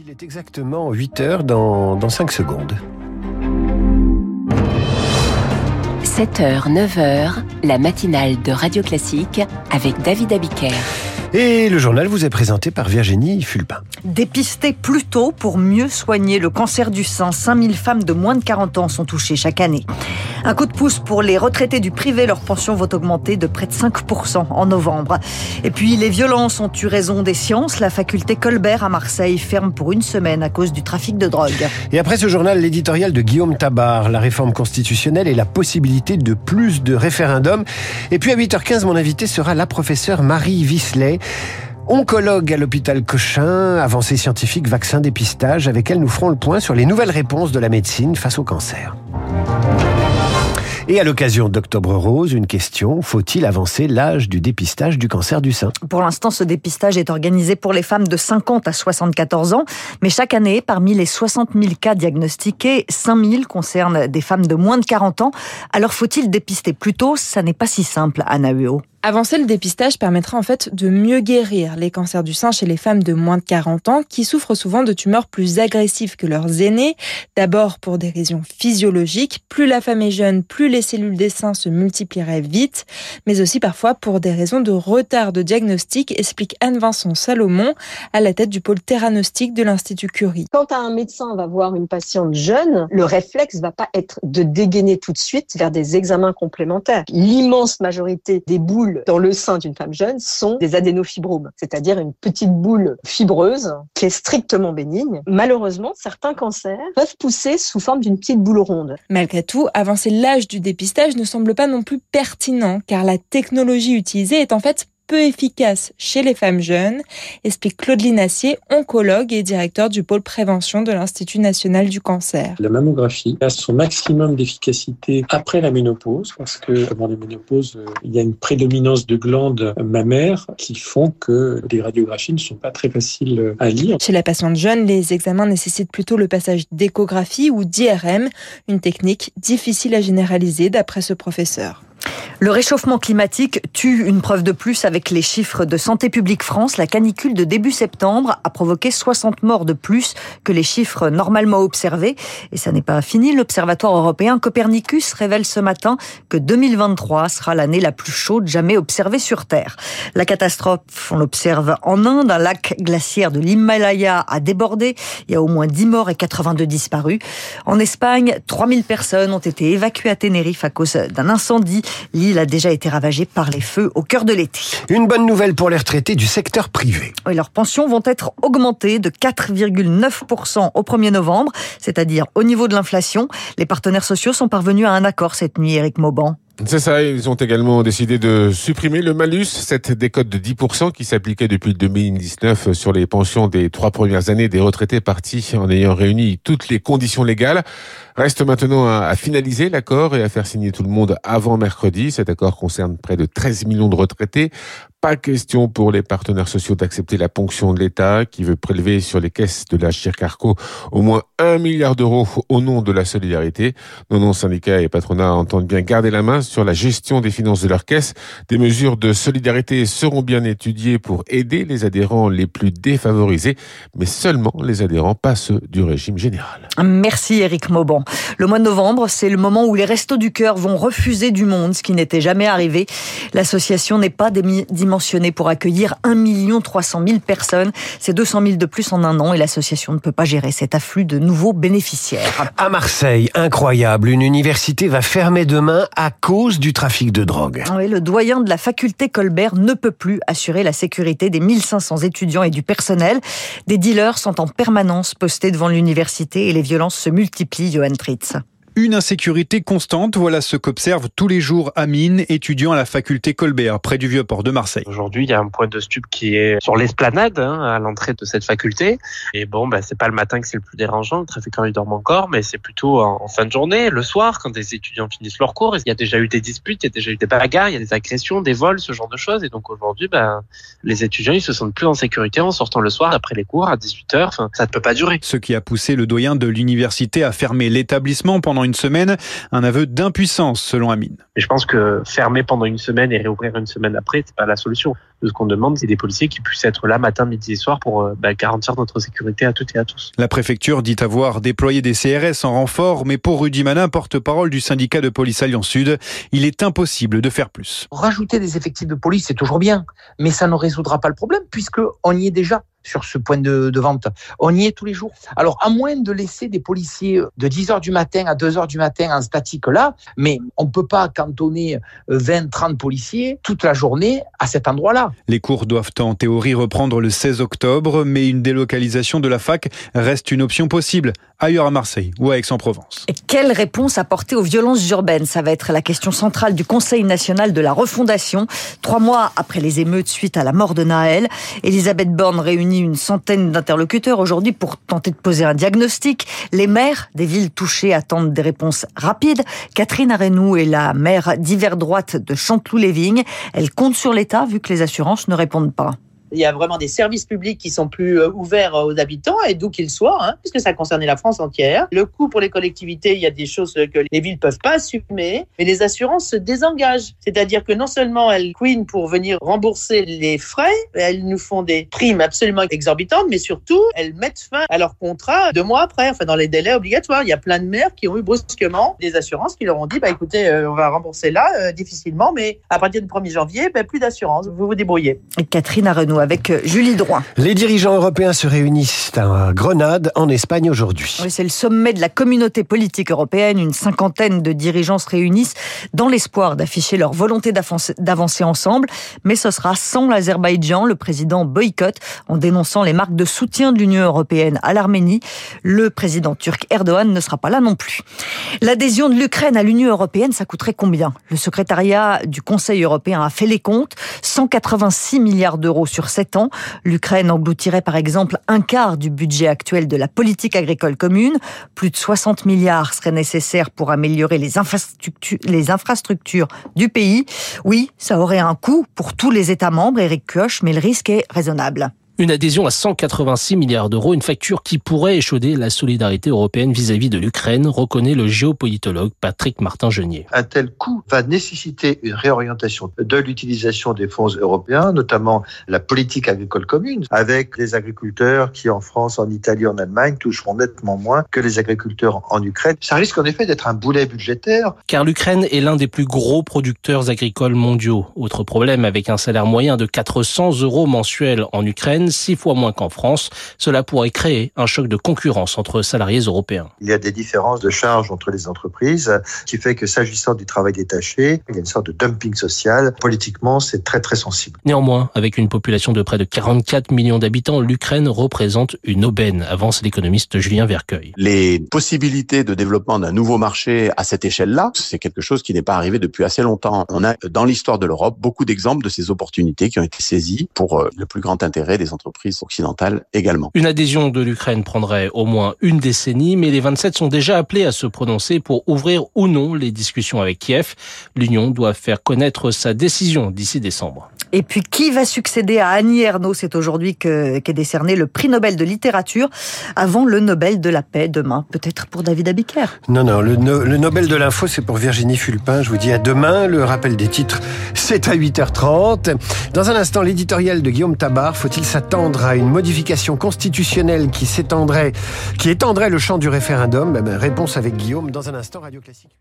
Il est exactement 8 heures dans, dans 5 secondes. 7h, 9h, la matinale de Radio Classique avec David Abiker. Et le journal vous est présenté par Virginie Fulpin. Dépister plus tôt pour mieux soigner le cancer du sein. 5000 femmes de moins de 40 ans sont touchées chaque année. Un coup de pouce pour les retraités du privé. Leur pension va augmenter de près de 5% en novembre. Et puis, les violences ont eu raison des sciences. La faculté Colbert à Marseille ferme pour une semaine à cause du trafic de drogue. Et après ce journal, l'éditorial de Guillaume Tabar, la réforme constitutionnelle et la possibilité de plus de référendums. Et puis à 8h15, mon invité sera la professeure Marie Visley. Oncologue à l'hôpital Cochin, avancée scientifique, vaccin, dépistage. Avec elle, nous ferons le point sur les nouvelles réponses de la médecine face au cancer. Et à l'occasion d'Octobre Rose, une question, faut-il avancer l'âge du dépistage du cancer du sein? Pour l'instant, ce dépistage est organisé pour les femmes de 50 à 74 ans, mais chaque année, parmi les 60 000 cas diagnostiqués, 5 000 concernent des femmes de moins de 40 ans. Alors faut-il dépister plus tôt? Ça n'est pas si simple, Anna Huot. Avancer le dépistage permettra en fait de mieux guérir les cancers du sein chez les femmes de moins de 40 ans qui souffrent souvent de tumeurs plus agressives que leurs aînés. D'abord pour des raisons physiologiques, plus la femme est jeune, plus les cellules des seins se multiplieraient vite, mais aussi parfois pour des raisons de retard de diagnostic, explique Anne-Vincent Salomon à la tête du pôle theranostique de l'Institut Curie. Quand un médecin va voir une patiente jeune, le réflexe va pas être de dégainer tout de suite vers des examens complémentaires. L'immense majorité des boules dans le sein d'une femme jeune sont des adénofibromes, c'est-à-dire une petite boule fibreuse qui est strictement bénigne. Malheureusement, certains cancers peuvent pousser sous forme d'une petite boule ronde. Malgré tout, avancer l'âge du dépistage ne semble pas non plus pertinent car la technologie utilisée est en fait peu efficace chez les femmes jeunes, explique Claude Linassier, oncologue et directeur du pôle prévention de l'Institut national du cancer. La mammographie a son maximum d'efficacité après la ménopause, parce que avant la ménopause, il y a une prédominance de glandes mammaires qui font que les radiographies ne sont pas très faciles à lire. Chez la patiente jeune, les examens nécessitent plutôt le passage d'échographie ou d'IRM, une technique difficile à généraliser d'après ce professeur. Le réchauffement climatique tue une preuve de plus avec les chiffres de Santé publique France. La canicule de début septembre a provoqué 60 morts de plus que les chiffres normalement observés. Et ça n'est pas fini. L'Observatoire européen Copernicus révèle ce matin que 2023 sera l'année la plus chaude jamais observée sur Terre. La catastrophe, on l'observe en Inde. Un lac glaciaire de l'Himalaya a débordé. Il y a au moins 10 morts et 82 disparus. En Espagne, 3000 personnes ont été évacuées à Tenerife à cause d'un incendie. L'île a déjà été ravagée par les feux au cœur de l'été. Une bonne nouvelle pour les retraités du secteur privé. Oui, leurs pensions vont être augmentées de 4,9% au 1er novembre, c'est-à-dire au niveau de l'inflation. Les partenaires sociaux sont parvenus à un accord cette nuit, Eric Mauban. C'est ça, ils ont également décidé de supprimer le malus, cette décote de 10% qui s'appliquait depuis 2019 sur les pensions des trois premières années des retraités partis en ayant réuni toutes les conditions légales. Reste maintenant à, finaliser l'accord et à faire signer tout le monde avant mercredi. Cet accord concerne près de 13 millions de retraités. Pas question pour les partenaires sociaux d'accepter la ponction de l'État qui veut prélever sur les caisses de la Chircarco au moins un milliard d'euros au nom de la solidarité. Non, non, syndicats et patronats entendent bien garder la main sur la gestion des finances de leurs caisses. Des mesures de solidarité seront bien étudiées pour aider les adhérents les plus défavorisés, mais seulement les adhérents, pas ceux du régime général. Merci Eric Mauban. Le mois de novembre, c'est le moment où les restos du cœur vont refuser du monde, ce qui n'était jamais arrivé. L'association n'est pas dimensionnée pour accueillir 1 300 000 personnes. C'est 200 000 de plus en un an et l'association ne peut pas gérer cet afflux de nouveaux bénéficiaires. À Marseille, incroyable, une université va fermer demain à cause du trafic de drogue. Oui, le doyen de la faculté Colbert ne peut plus assurer la sécurité des 1500 étudiants et du personnel. Des dealers sont en permanence postés devant l'université et les violences se multiplient, Johan Tritz. Une insécurité constante, voilà ce qu'observe tous les jours Amine, étudiant à la faculté Colbert, près du Vieux-Port de Marseille. Aujourd'hui, il y a un point de stup qui est sur l'esplanade, hein, à l'entrée de cette faculté. Et bon, bah, c'est pas le matin que c'est le plus dérangeant, le trafiquant il dorme encore, mais c'est plutôt en, fin de journée, le soir, quand des étudiants finissent leur cours. Il y a déjà eu des disputes, il y a déjà eu des bagarres, il y a des agressions, des vols, ce genre de choses. Et donc aujourd'hui, bah, les étudiants, ils se sentent plus en sécurité en sortant le soir après les cours à 18h. Enfin, ça ne peut pas durer. Ce qui a poussé le doyen de l'université à fermer l'établissement pendant pendant une semaine, un aveu d'impuissance selon Amine. Et je pense que fermer pendant une semaine et réouvrir une semaine après, c'est pas la solution. Ce qu'on demande, c'est des policiers qui puissent être là matin, midi et soir pour euh, bah, garantir notre sécurité à toutes et à tous. La préfecture dit avoir déployé des CRS en renfort, mais pour Rudy Manin, porte-parole du syndicat de police Alliance Sud, il est impossible de faire plus. Rajouter des effectifs de police, c'est toujours bien, mais ça ne résoudra pas le problème puisque on y est déjà sur ce point de, de, vente. On y est tous les jours. Alors, à moins de laisser des policiers de 10 heures du matin à 2 heures du matin en statique là, mais on peut pas cantonner 20, 30 policiers toute la journée à cet endroit-là. Les cours doivent en théorie reprendre le 16 octobre, mais une délocalisation de la fac reste une option possible ailleurs à Marseille ou à Aix-en-Provence. Et quelle réponse apporter aux violences urbaines? Ça va être la question centrale du Conseil national de la refondation. Trois mois après les émeutes suite à la mort de Naël, Elisabeth Borne réunit une centaine d'interlocuteurs aujourd'hui pour tenter de poser un diagnostic. Les maires des villes touchées attendent des réponses rapides. Catherine Arenou est la maire d'hiver droite de Chanteloup-les-Vignes. Elle compte sur l'État vu que les assurances ne répondent pas il y a vraiment des services publics qui sont plus ouverts aux habitants et d'où qu'ils soient, hein, puisque ça concernait la France entière. Le coût pour les collectivités, il y a des choses que les villes peuvent pas assumer, mais les assurances se désengagent. C'est-à-dire que non seulement elles queen pour venir rembourser les frais, elles nous font des primes absolument exorbitantes, mais surtout elles mettent fin à leur contrat deux mois après, enfin dans les délais obligatoires. Il y a plein de maires qui ont eu brusquement des assurances qui leur ont dit, bah écoutez, euh, on va rembourser là euh, difficilement, mais à partir du 1er janvier, bah, plus d'assurance, vous vous débrouillez. Catherine Arenoux avec Julie Droit. Les dirigeants européens se réunissent à Grenade, en Espagne, aujourd'hui. Oui, c'est le sommet de la communauté politique européenne. Une cinquantaine de dirigeants se réunissent dans l'espoir d'afficher leur volonté d'avancer ensemble. Mais ce sera sans l'Azerbaïdjan. Le président boycotte en dénonçant les marques de soutien de l'Union européenne à l'Arménie. Le président turc Erdogan ne sera pas là non plus. L'adhésion de l'Ukraine à l'Union européenne, ça coûterait combien? Le secrétariat du Conseil européen a fait les comptes. 186 milliards d'euros sur 7 ans. L'Ukraine engloutirait par exemple un quart du budget actuel de la politique agricole commune. Plus de 60 milliards seraient nécessaires pour améliorer les infrastructures, du pays. Oui, ça aurait un coût pour tous les États membres, Eric Kioch, mais le risque est raisonnable. Une adhésion à 186 milliards d'euros, une facture qui pourrait échauder la solidarité européenne vis-à-vis de l'Ukraine, reconnaît le géopolitologue Patrick Martin-Genier. Un tel coût va nécessiter une réorientation de l'utilisation des fonds européens, notamment la politique agricole commune, avec les agriculteurs qui en France, en Italie, en Allemagne toucheront nettement moins que les agriculteurs en Ukraine. Ça risque en effet d'être un boulet budgétaire. Car l'Ukraine est l'un des plus gros producteurs agricoles mondiaux. Autre problème, avec un salaire moyen de 400 euros mensuels en Ukraine, six fois moins qu'en France. Cela pourrait créer un choc de concurrence entre salariés européens. Il y a des différences de charges entre les entreprises, qui fait que s'agissant du travail détaché, il y a une sorte de dumping social. Politiquement, c'est très très sensible. Néanmoins, avec une population de près de 44 millions d'habitants, l'Ukraine représente une aubaine, avance l'économiste Julien Vercueil. Les possibilités de développement d'un nouveau marché à cette échelle-là, c'est quelque chose qui n'est pas arrivé depuis assez longtemps. On a dans l'histoire de l'Europe beaucoup d'exemples de ces opportunités qui ont été saisies pour euh, le plus grand intérêt des entreprises Une adhésion de l'Ukraine prendrait au moins une décennie, mais les 27 sont déjà appelés à se prononcer pour ouvrir ou non les discussions avec Kiev. L'Union doit faire connaître sa décision d'ici décembre. Et puis, qui va succéder à Annie Ernaux? C'est aujourd'hui qu'est décerné le prix Nobel de littérature avant le Nobel de la paix demain. Peut-être pour David Abiker. Non, non, le, Nobel de l'info, c'est pour Virginie Fulpin. Je vous dis à demain. Le rappel des titres, c'est à 8h30. Dans un instant, l'éditorial de Guillaume Tabar. Faut-il s'attendre à une modification constitutionnelle qui s'étendrait, qui étendrait le champ du référendum? Eh ben, Réponse avec Guillaume dans un instant, Radio Classique.